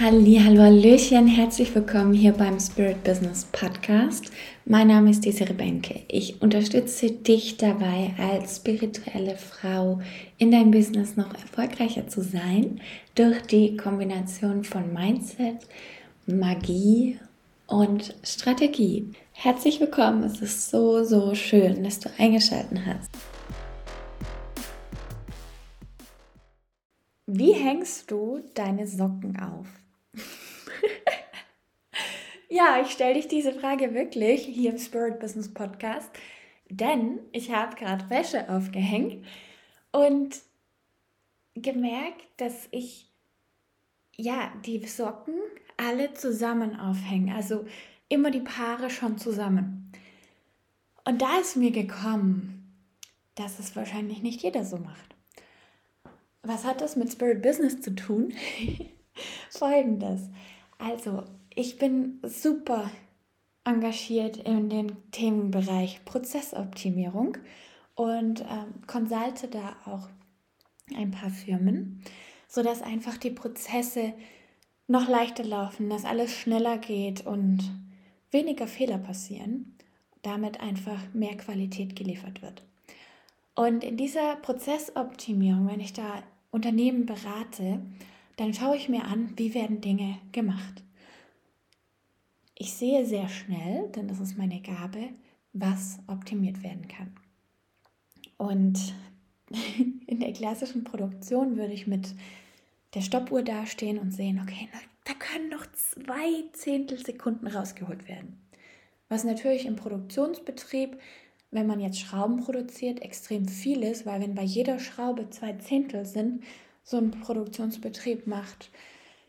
Halli, hallo, Hallöchen, herzlich willkommen hier beim Spirit Business Podcast. Mein Name ist Desiree Benke. Ich unterstütze dich dabei, als spirituelle Frau in deinem Business noch erfolgreicher zu sein, durch die Kombination von Mindset, Magie und Strategie. Herzlich willkommen, es ist so, so schön, dass du eingeschaltet hast. Wie hängst du deine Socken auf? ja, ich stelle dich diese Frage wirklich hier im Spirit Business Podcast, denn ich habe gerade Wäsche aufgehängt und gemerkt, dass ich ja die Socken alle zusammen aufhänge, also immer die Paare schon zusammen. Und da ist mir gekommen, dass es wahrscheinlich nicht jeder so macht. Was hat das mit Spirit Business zu tun? Folgendes. Also, ich bin super engagiert in den Themenbereich Prozessoptimierung und ähm, consulte da auch ein paar Firmen, sodass einfach die Prozesse noch leichter laufen, dass alles schneller geht und weniger Fehler passieren, damit einfach mehr Qualität geliefert wird. Und in dieser Prozessoptimierung, wenn ich da Unternehmen berate, dann schaue ich mir an, wie werden Dinge gemacht. Ich sehe sehr schnell, denn das ist meine Gabe, was optimiert werden kann. Und in der klassischen Produktion würde ich mit der Stoppuhr dastehen und sehen, okay, da können noch zwei Zehntelsekunden rausgeholt werden. Was natürlich im Produktionsbetrieb, wenn man jetzt Schrauben produziert, extrem viel ist, weil wenn bei jeder Schraube zwei Zehntel sind, so ein Produktionsbetrieb macht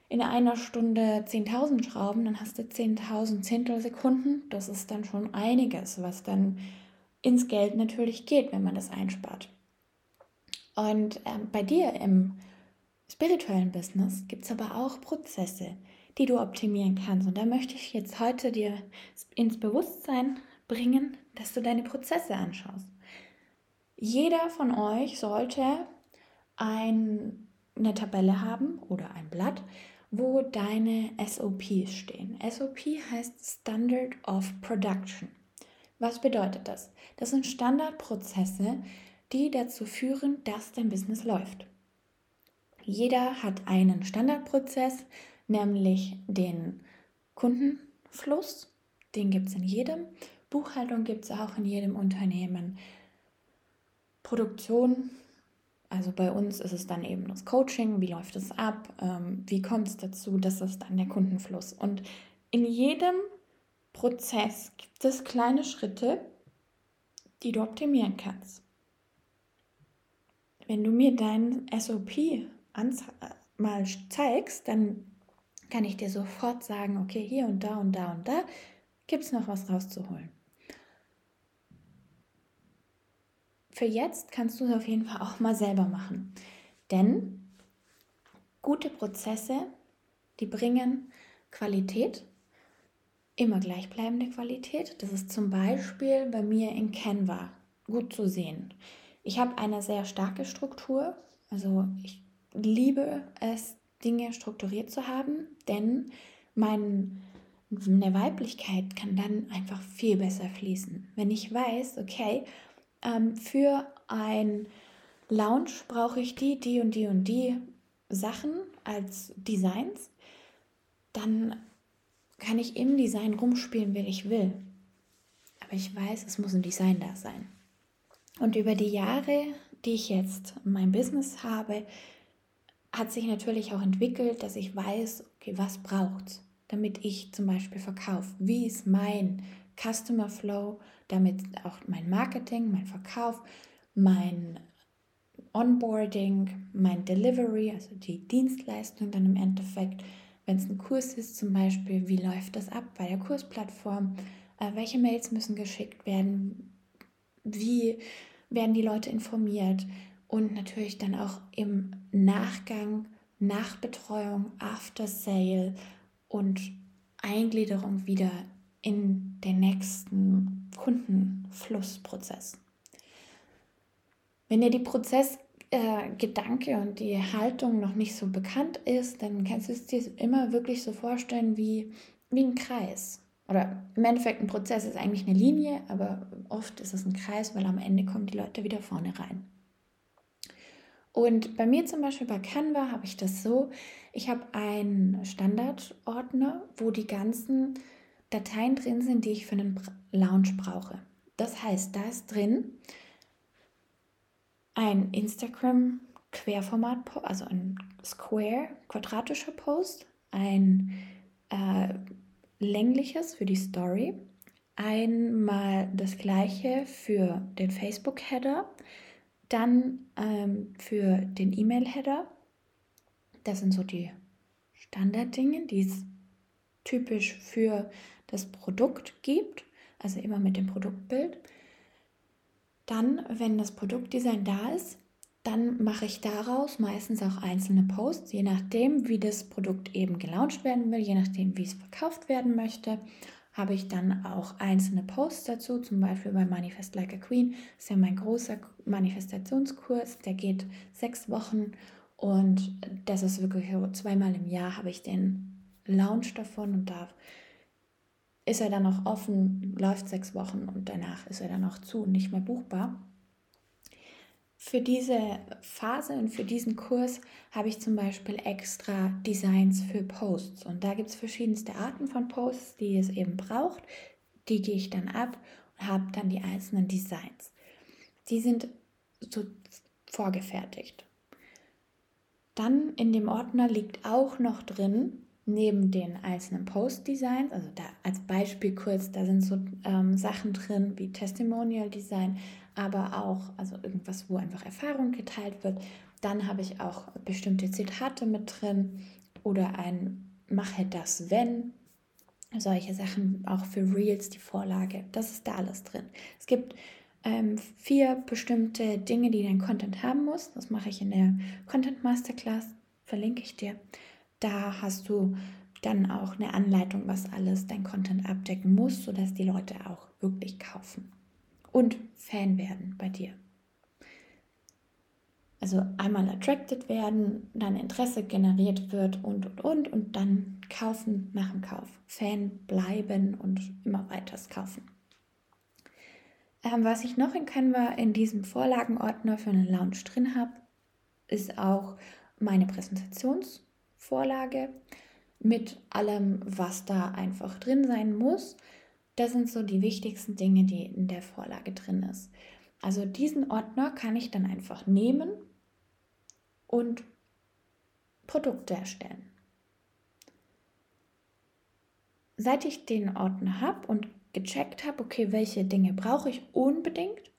in einer Stunde 10.000 Schrauben, dann hast du 10.000 Zehntelsekunden. Das ist dann schon einiges, was dann ins Geld natürlich geht, wenn man das einspart. Und ähm, bei dir im spirituellen Business gibt es aber auch Prozesse, die du optimieren kannst. Und da möchte ich jetzt heute dir ins Bewusstsein bringen, dass du deine Prozesse anschaust. Jeder von euch sollte ein eine Tabelle haben oder ein Blatt, wo deine SOPs stehen. SOP heißt Standard of Production. Was bedeutet das? Das sind Standardprozesse, die dazu führen, dass dein Business läuft. Jeder hat einen Standardprozess, nämlich den Kundenfluss. Den gibt es in jedem. Buchhaltung gibt es auch in jedem Unternehmen. Produktion also bei uns ist es dann eben das Coaching, wie läuft es ab, ähm, wie kommt es dazu, das ist dann der Kundenfluss. Und in jedem Prozess gibt es kleine Schritte, die du optimieren kannst. Wenn du mir dein SOP mal zeigst, dann kann ich dir sofort sagen, okay, hier und da und da und da gibt es noch was rauszuholen. Für jetzt kannst du es auf jeden Fall auch mal selber machen. Denn gute Prozesse, die bringen Qualität, immer gleichbleibende Qualität. Das ist zum Beispiel bei mir in Canva gut zu sehen. Ich habe eine sehr starke Struktur, also ich liebe es, Dinge strukturiert zu haben, denn mein, meine Weiblichkeit kann dann einfach viel besser fließen. Wenn ich weiß, okay, ähm, für ein Lounge brauche ich die, die und die und die Sachen als Designs, dann kann ich im Design rumspielen, wie ich will. Aber ich weiß, es muss ein Design da sein. Und über die Jahre, die ich jetzt mein Business habe, hat sich natürlich auch entwickelt, dass ich weiß, okay, was braucht damit ich zum Beispiel verkaufe? Wie ist mein Customer Flow? damit auch mein Marketing, mein Verkauf, mein Onboarding, mein Delivery, also die Dienstleistung dann im Endeffekt, wenn es ein Kurs ist zum Beispiel, wie läuft das ab bei der Kursplattform, äh, welche Mails müssen geschickt werden, wie werden die Leute informiert und natürlich dann auch im Nachgang, Nachbetreuung, After Sale und Eingliederung wieder in den nächsten Kundenflussprozess. Wenn dir die Prozess, äh, und die Haltung noch nicht so bekannt ist, dann kannst du es dir immer wirklich so vorstellen wie, wie ein Kreis. Oder im Endeffekt ein Prozess ist eigentlich eine Linie, aber oft ist es ein Kreis, weil am Ende kommen die Leute wieder vorne rein. Und bei mir zum Beispiel bei Canva habe ich das so, ich habe einen Standardordner, wo die ganzen Dateien drin sind, die ich für einen Lounge brauche. Das heißt, da ist drin ein Instagram Querformat, also ein Square, quadratischer Post, ein äh, längliches für die Story, einmal das gleiche für den Facebook-Header, dann ähm, für den E-Mail-Header. Das sind so die Standarddinge, die es typisch für das Produkt gibt, also immer mit dem Produktbild. Dann, wenn das Produktdesign da ist, dann mache ich daraus meistens auch einzelne Posts, je nachdem, wie das Produkt eben gelauncht werden will, je nachdem, wie es verkauft werden möchte, habe ich dann auch einzelne Posts dazu, zum Beispiel bei Manifest Like a Queen. Das ist ja mein großer Manifestationskurs, der geht sechs Wochen und das ist wirklich zweimal im Jahr habe ich den Launch davon und da ist er dann noch offen, läuft sechs Wochen und danach ist er dann noch zu und nicht mehr buchbar. Für diese Phase und für diesen Kurs habe ich zum Beispiel extra Designs für Posts. Und da gibt es verschiedenste Arten von Posts, die es eben braucht. Die gehe ich dann ab und habe dann die einzelnen Designs. Die sind so vorgefertigt. Dann in dem Ordner liegt auch noch drin neben den einzelnen Post-Designs, also da als Beispiel kurz, da sind so ähm, Sachen drin wie Testimonial-Design, aber auch also irgendwas, wo einfach Erfahrung geteilt wird. Dann habe ich auch bestimmte Zitate mit drin oder ein Mache das, wenn. Solche Sachen, auch für Reels, die Vorlage, das ist da alles drin. Es gibt ähm, vier bestimmte Dinge, die dein Content haben muss. Das mache ich in der Content Masterclass, verlinke ich dir. Da hast du dann auch eine Anleitung, was alles dein Content abdecken muss, sodass die Leute auch wirklich kaufen und Fan werden bei dir. Also einmal attracted werden, dann Interesse generiert wird und und und und dann kaufen nach dem Kauf. Fan bleiben und immer weiter kaufen. Ähm, was ich noch in Canva in diesem Vorlagenordner für einen Lounge drin habe, ist auch meine Präsentations- Vorlage mit allem, was da einfach drin sein muss. Das sind so die wichtigsten Dinge, die in der Vorlage drin ist. Also diesen Ordner kann ich dann einfach nehmen und Produkte erstellen. Seit ich den Ordner habe und gecheckt habe, okay, welche Dinge brauche ich unbedingt,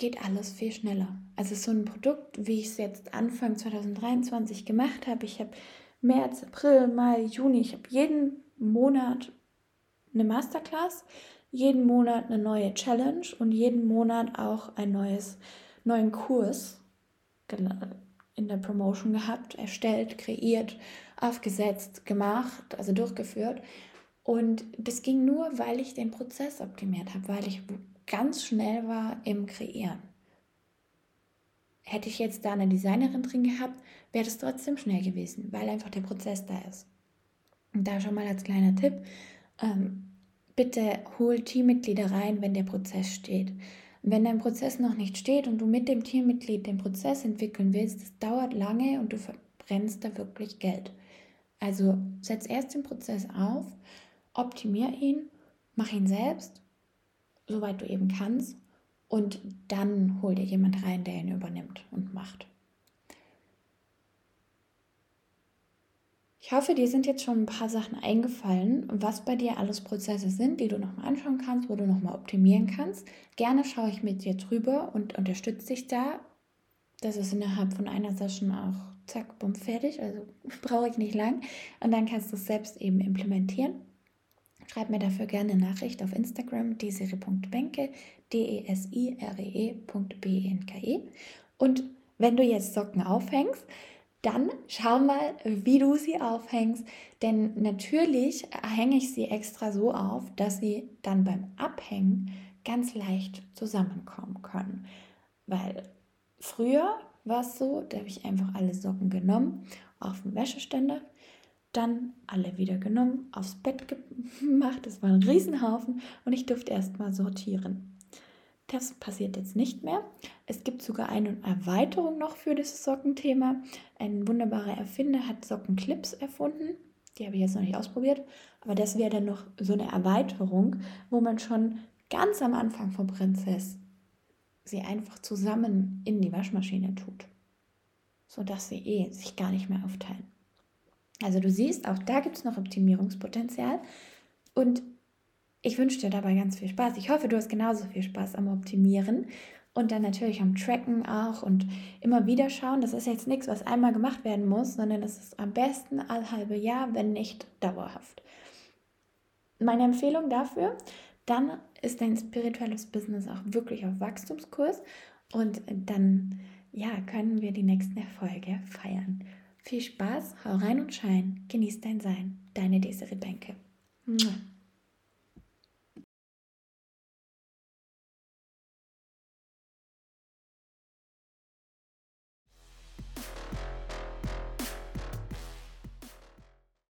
geht alles viel schneller. Also so ein Produkt, wie ich es jetzt Anfang 2023 gemacht habe. Ich habe März, April, Mai, Juni, ich habe jeden Monat eine Masterclass, jeden Monat eine neue Challenge und jeden Monat auch einen neues, neuen Kurs in der Promotion gehabt, erstellt, kreiert, aufgesetzt, gemacht, also durchgeführt. Und das ging nur, weil ich den Prozess optimiert habe, weil ich ganz schnell war im Kreieren. Hätte ich jetzt da eine Designerin drin gehabt, wäre das trotzdem schnell gewesen, weil einfach der Prozess da ist. Und da schon mal als kleiner Tipp, ähm, bitte hol Teammitglieder rein, wenn der Prozess steht. wenn dein Prozess noch nicht steht und du mit dem Teammitglied den Prozess entwickeln willst, das dauert lange und du verbrennst da wirklich Geld. Also setz erst den Prozess auf, optimier ihn, mach ihn selbst soweit du eben kannst. Und dann hol dir jemand rein, der ihn übernimmt und macht. Ich hoffe, dir sind jetzt schon ein paar Sachen eingefallen, was bei dir alles Prozesse sind, die du nochmal anschauen kannst, wo du nochmal optimieren kannst. Gerne schaue ich mit dir drüber und unterstütze dich da. Das ist innerhalb von einer Session auch zack, bumm, fertig. Also brauche ich nicht lang. Und dann kannst du es selbst eben implementieren. Schreib mir dafür gerne eine Nachricht auf Instagram desire.benke, D-E-S-I-R-E-E.B-E-N-K-E. E. Und wenn du jetzt Socken aufhängst, dann schau mal, wie du sie aufhängst. Denn natürlich hänge ich sie extra so auf, dass sie dann beim Abhängen ganz leicht zusammenkommen können. Weil früher war es so, da habe ich einfach alle Socken genommen, auf den Wäscheständer, dann alle wieder genommen, aufs Bett gemacht. Das war ein Riesenhaufen und ich durfte erst mal sortieren. Das passiert jetzt nicht mehr. Es gibt sogar eine Erweiterung noch für das Sockenthema. Ein wunderbarer Erfinder hat Sockenclips erfunden. Die habe ich jetzt noch nicht ausprobiert, aber das wäre dann noch so eine Erweiterung, wo man schon ganz am Anfang von Prinzess sie einfach zusammen in die Waschmaschine tut, sodass sie eh sich gar nicht mehr aufteilen. Also du siehst, auch da gibt es noch Optimierungspotenzial und ich wünsche dir dabei ganz viel Spaß. Ich hoffe, du hast genauso viel Spaß am Optimieren und dann natürlich am Tracken auch und immer wieder schauen. Das ist jetzt nichts, was einmal gemacht werden muss, sondern das ist am besten all halbe Jahr, wenn nicht dauerhaft. Meine Empfehlung dafür, dann ist dein spirituelles Business auch wirklich auf Wachstumskurs und dann ja, können wir die nächsten Erfolge feiern. Viel Spaß, hau rein und schein, genieß dein Sein. Deine Desiree Benke.